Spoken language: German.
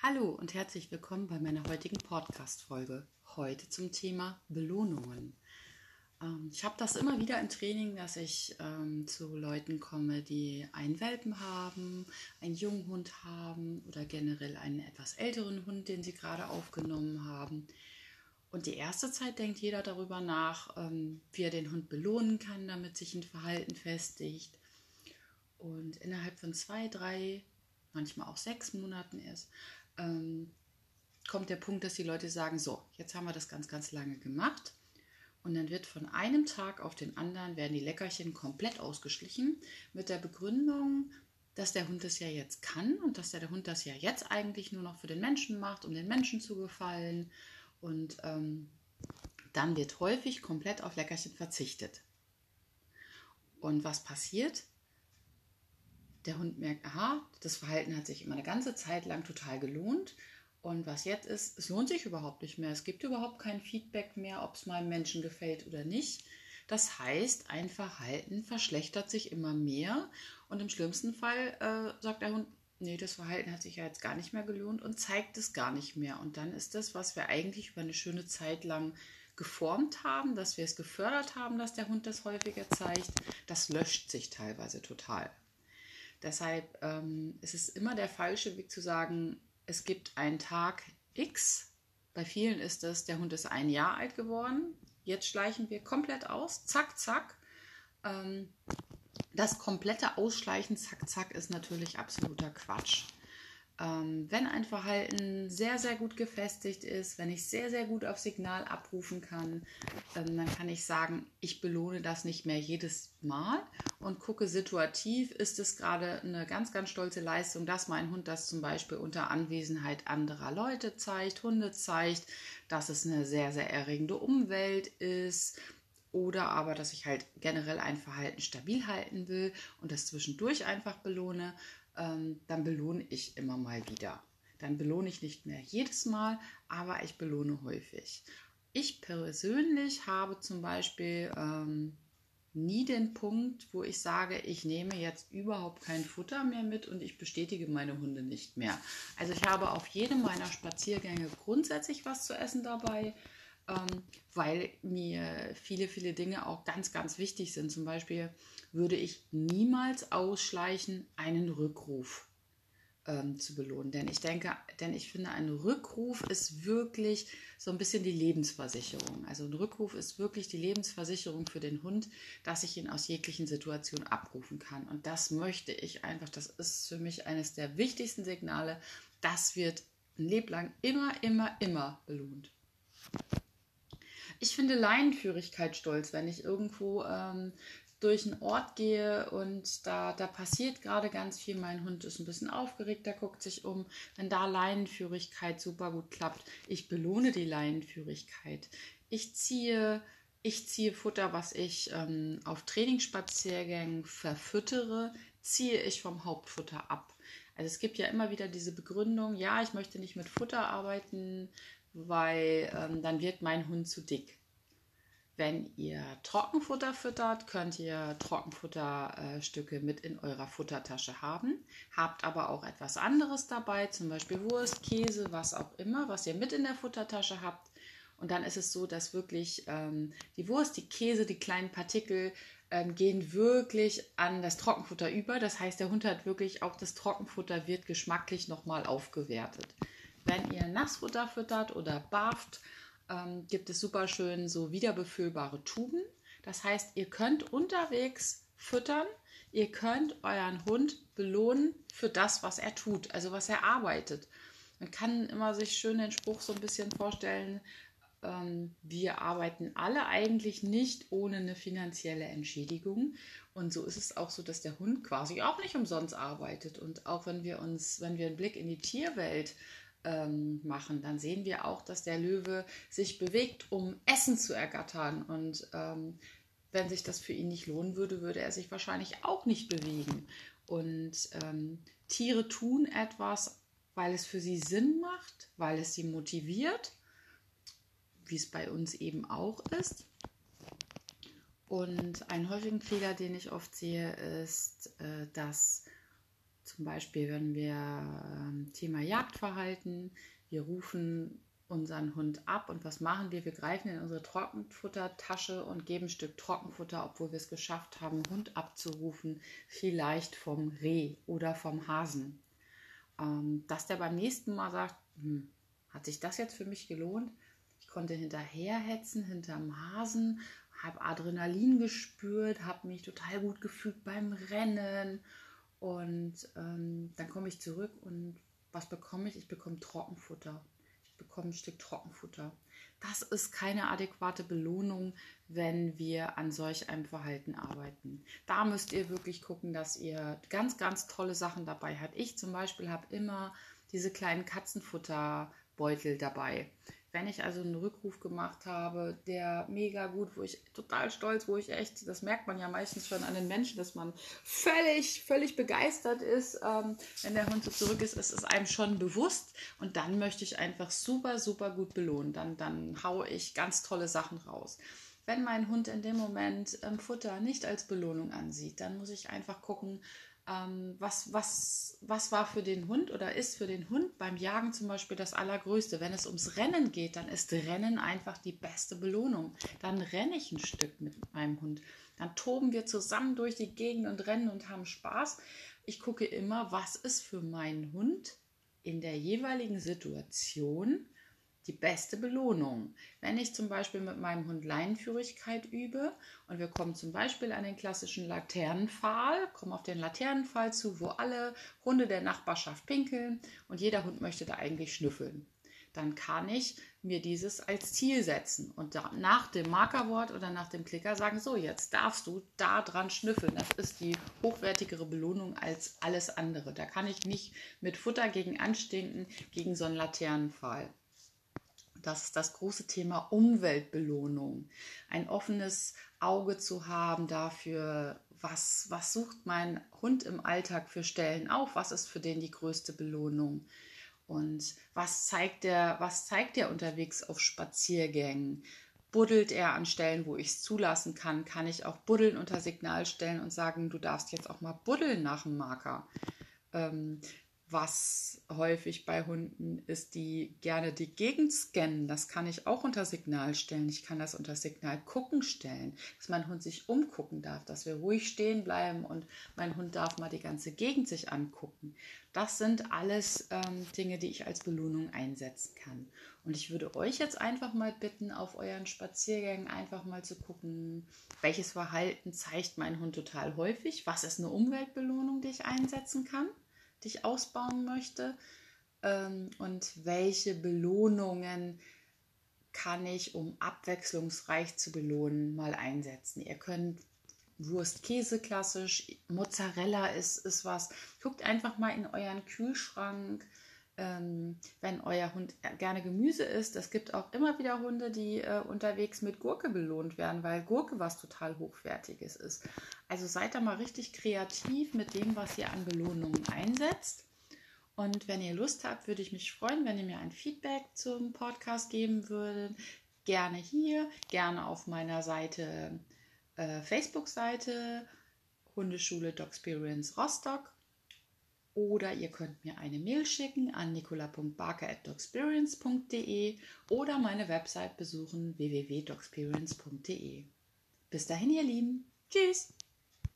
Hallo und herzlich willkommen bei meiner heutigen Podcast-Folge. Heute zum Thema Belohnungen. Ähm, ich habe das immer wieder im Training, dass ich ähm, zu Leuten komme, die einen Welpen haben, einen jungen Hund haben oder generell einen etwas älteren Hund, den sie gerade aufgenommen haben. Und die erste Zeit denkt jeder darüber nach, ähm, wie er den Hund belohnen kann, damit sich ein Verhalten festigt. Und innerhalb von zwei, drei, manchmal auch sechs Monaten erst, ähm, kommt der Punkt, dass die Leute sagen, so, jetzt haben wir das ganz, ganz lange gemacht. Und dann wird von einem Tag auf den anderen werden die Leckerchen komplett ausgeschlichen mit der Begründung, dass der Hund das ja jetzt kann und dass der Hund das ja jetzt eigentlich nur noch für den Menschen macht, um den Menschen zu gefallen. Und ähm, dann wird häufig komplett auf Leckerchen verzichtet. Und was passiert? Der Hund merkt, aha, das Verhalten hat sich immer eine ganze Zeit lang total gelohnt. Und was jetzt ist, es lohnt sich überhaupt nicht mehr. Es gibt überhaupt kein Feedback mehr, ob es meinem Menschen gefällt oder nicht. Das heißt, ein Verhalten verschlechtert sich immer mehr und im schlimmsten Fall äh, sagt der Hund, nee, das Verhalten hat sich ja jetzt gar nicht mehr gelohnt und zeigt es gar nicht mehr. Und dann ist das, was wir eigentlich über eine schöne Zeit lang geformt haben, dass wir es gefördert haben, dass der Hund das häufiger zeigt, das löscht sich teilweise total. Deshalb ähm, ist es immer der falsche Weg zu sagen, es gibt einen Tag X. Bei vielen ist es, der Hund ist ein Jahr alt geworden. Jetzt schleichen wir komplett aus. Zack, zack. Ähm, das komplette Ausschleichen, zack, zack, ist natürlich absoluter Quatsch. Ähm, wenn ein Verhalten sehr, sehr gut gefestigt ist, wenn ich sehr, sehr gut auf Signal abrufen kann, ähm, dann kann ich sagen, ich belohne das nicht mehr jedes Mal und gucke situativ, ist es gerade eine ganz, ganz stolze Leistung, dass mein Hund das zum Beispiel unter Anwesenheit anderer Leute zeigt, Hunde zeigt, dass es eine sehr, sehr erregende Umwelt ist oder aber, dass ich halt generell ein Verhalten stabil halten will und das zwischendurch einfach belohne ähm, dann belohne ich immer mal wieder. Dann belohne ich nicht mehr jedes Mal, aber ich belohne häufig. Ich persönlich habe zum Beispiel ähm, nie den Punkt, wo ich sage, ich nehme jetzt überhaupt kein Futter mehr mit und ich bestätige meine Hunde nicht mehr. Also ich habe auf jedem meiner Spaziergänge grundsätzlich was zu essen dabei, ähm, weil mir viele, viele Dinge auch ganz, ganz wichtig sind. Zum Beispiel würde ich niemals ausschleichen, einen Rückruf ähm, zu belohnen. Denn ich denke, denn ich finde, ein Rückruf ist wirklich so ein bisschen die Lebensversicherung. Also ein Rückruf ist wirklich die Lebensversicherung für den Hund, dass ich ihn aus jeglichen Situationen abrufen kann. Und das möchte ich einfach, das ist für mich eines der wichtigsten Signale. Das wird ein Leben lang immer, immer, immer belohnt. Ich finde Leinenführigkeit stolz, wenn ich irgendwo ähm, durch einen Ort gehe und da, da passiert gerade ganz viel. Mein Hund ist ein bisschen aufgeregt, der guckt sich um. Wenn da Leinenführigkeit super gut klappt, ich belohne die Leinenführigkeit. Ich ziehe, ich ziehe Futter, was ich ähm, auf Trainingsspaziergängen verfüttere, ziehe ich vom Hauptfutter ab. Also es gibt ja immer wieder diese Begründung, ja, ich möchte nicht mit Futter arbeiten, weil ähm, dann wird mein Hund zu dick. Wenn ihr Trockenfutter füttert, könnt ihr Trockenfutterstücke mit in eurer Futtertasche haben. Habt aber auch etwas anderes dabei, zum Beispiel Wurst, Käse, was auch immer, was ihr mit in der Futtertasche habt. Und dann ist es so, dass wirklich ähm, die Wurst, die Käse, die kleinen Partikel ähm, gehen wirklich an das Trockenfutter über. Das heißt, der Hund hat wirklich auch das Trockenfutter wird geschmacklich nochmal aufgewertet. Wenn ihr Nassfutter füttert oder barft, ähm, gibt es super schön so wiederbefüllbare Tuben. Das heißt, ihr könnt unterwegs füttern, ihr könnt euren Hund belohnen für das, was er tut, also was er arbeitet. Man kann immer sich schön den Spruch so ein bisschen vorstellen, ähm, wir arbeiten alle eigentlich nicht ohne eine finanzielle Entschädigung. Und so ist es auch so, dass der Hund quasi auch nicht umsonst arbeitet. Und auch wenn wir uns, wenn wir einen Blick in die Tierwelt ähm, machen, dann sehen wir auch, dass der Löwe sich bewegt, um Essen zu ergattern. Und ähm, wenn sich das für ihn nicht lohnen würde, würde er sich wahrscheinlich auch nicht bewegen. Und ähm, Tiere tun etwas, weil es für sie Sinn macht, weil es sie motiviert, wie es bei uns eben auch ist. Und einen häufigen Fehler, den ich oft sehe, ist, äh, dass Zum Beispiel, wenn wir ähm, Thema Jagdverhalten, wir rufen unseren Hund ab und was machen wir? Wir greifen in unsere Trockenfuttertasche und geben ein Stück Trockenfutter, obwohl wir es geschafft haben, Hund abzurufen, vielleicht vom Reh oder vom Hasen. Ähm, dass der beim nächsten Mal sagt, hm, hat sich das jetzt für mich gelohnt? Ich konnte hinterherhetzen hinterm Hasen, habe Adrenalin gespürt, habe mich total gut gefühlt beim Rennen und ähm, dann komme ich zurück und was bekomme ich? Ich bekomme Trockenfutter bekommen ein Stück Trockenfutter. Das ist keine adäquate Belohnung, wenn wir an solch einem Verhalten arbeiten. Da müsst ihr wirklich gucken, dass ihr ganz, ganz tolle Sachen dabei habt. Ich zum Beispiel habe immer diese kleinen Katzenfutterbeutel dabei. Wenn ich also einen Rückruf gemacht habe, der mega gut, wo ich total stolz, wo ich echt, das merkt man ja meistens schon an den Menschen, dass man völlig, völlig begeistert ist, ähm, wenn der Hund so zurück ist, ist es einem schon bewusst und dann möchte ich einfach super, super gut belohnen. Dann, dann haue ich ganz tolle Sachen raus. Wenn mein Hund in dem Moment ähm, Futter nicht als Belohnung ansieht, dann muss ich einfach gucken, ähm, was, was, was war für den Hund oder ist für den Hund beim Jagen zum Beispiel das Allergrößte. Wenn es ums Rennen geht, dann ist Rennen einfach die beste Belohnung. Dann renne ich ein Stück mit meinem Hund. Dann toben wir zusammen durch die Gegend und rennen und haben Spaß. Ich gucke immer, was ist für meinen Hund in der jeweiligen Situation die beste Belohnung. Wenn ich zum Beispiel mit meinem Hund Leinenführigkeit übe und wir kommen zum Beispiel an den klassischen Laternenpfahl, kommen auf den Laternenpfahl zu, wo alle Hunde der Nachbarschaft pinkeln und jeder Hund möchte da eigentlich schnüffeln. Dann kann ich mir dieses als Ziel setzen und nach dem Markerwort oder nach dem Klicker sagen, so jetzt darfst du da dran schnüffeln. Das ist die hochwertigere Belohnung als alles andere. Da kann ich nicht mit Futter gegen anstinken, gegen so einen Laternenpfahl. Das ist das große Thema Umweltbelohnung. Ein offenes Auge zu haben dafür, was, was sucht mein Hund im Alltag für Stellen auf, was ist für den die größte Belohnung und was zeigt er, was zeigt er unterwegs auf Spaziergängen. Buddelt er an Stellen, wo ich es zulassen kann, kann ich auch buddeln unter Signal stellen und sagen, du darfst jetzt auch mal buddeln nach dem Marker. Ähm, was häufig bei Hunden ist, die gerne die Gegend scannen. Das kann ich auch unter Signal stellen. Ich kann das unter Signal gucken stellen, dass mein Hund sich umgucken darf, dass wir ruhig stehen bleiben und mein Hund darf mal die ganze Gegend sich angucken. Das sind alles ähm, Dinge, die ich als Belohnung einsetzen kann. Und ich würde euch jetzt einfach mal bitten, auf euren Spaziergängen einfach mal zu gucken, welches Verhalten zeigt mein Hund total häufig, was ist eine Umweltbelohnung, die ich einsetzen kann die ausbauen möchte ähm, und welche Belohnungen kann ich, um abwechslungsreich zu belohnen, mal einsetzen. Ihr könnt Wurst, Käse klassisch, Mozzarella ist, ist was. Guckt einfach mal in euren Kühlschrank, ähm, wenn euer Hund gerne Gemüse isst. Es gibt auch immer wieder Hunde, die äh, unterwegs mit Gurke belohnt werden, weil Gurke was total Hochwertiges ist. Also seid da mal richtig kreativ mit dem, was ihr an Belohnungen einsetzt. Und wenn ihr Lust habt, würde ich mich freuen, wenn ihr mir ein Feedback zum Podcast geben würdet. Gerne hier, gerne auf meiner Seite, äh, Facebook-Seite Hundeschule Dogsperience Rostock oder ihr könnt mir eine Mail schicken an nicola.barker.dogsperience.de oder meine Website besuchen www.dogsperience.de. Bis dahin, ihr Lieben. Tschüss!